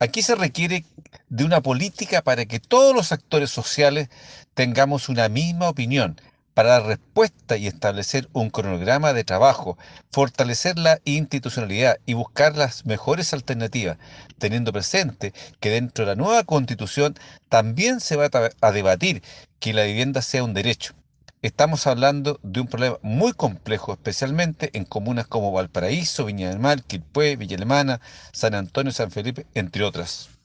Aquí se requiere de una política para que todos los actores sociales tengamos una misma opinión para dar respuesta y establecer un cronograma de trabajo, fortalecer la institucionalidad y buscar las mejores alternativas, teniendo presente que dentro de la nueva constitución también se va a debatir que la vivienda sea un derecho. Estamos hablando de un problema muy complejo, especialmente en comunas como Valparaíso, Viña del Mar, Quilpué, Villa Alemana, San Antonio, San Felipe, entre otras.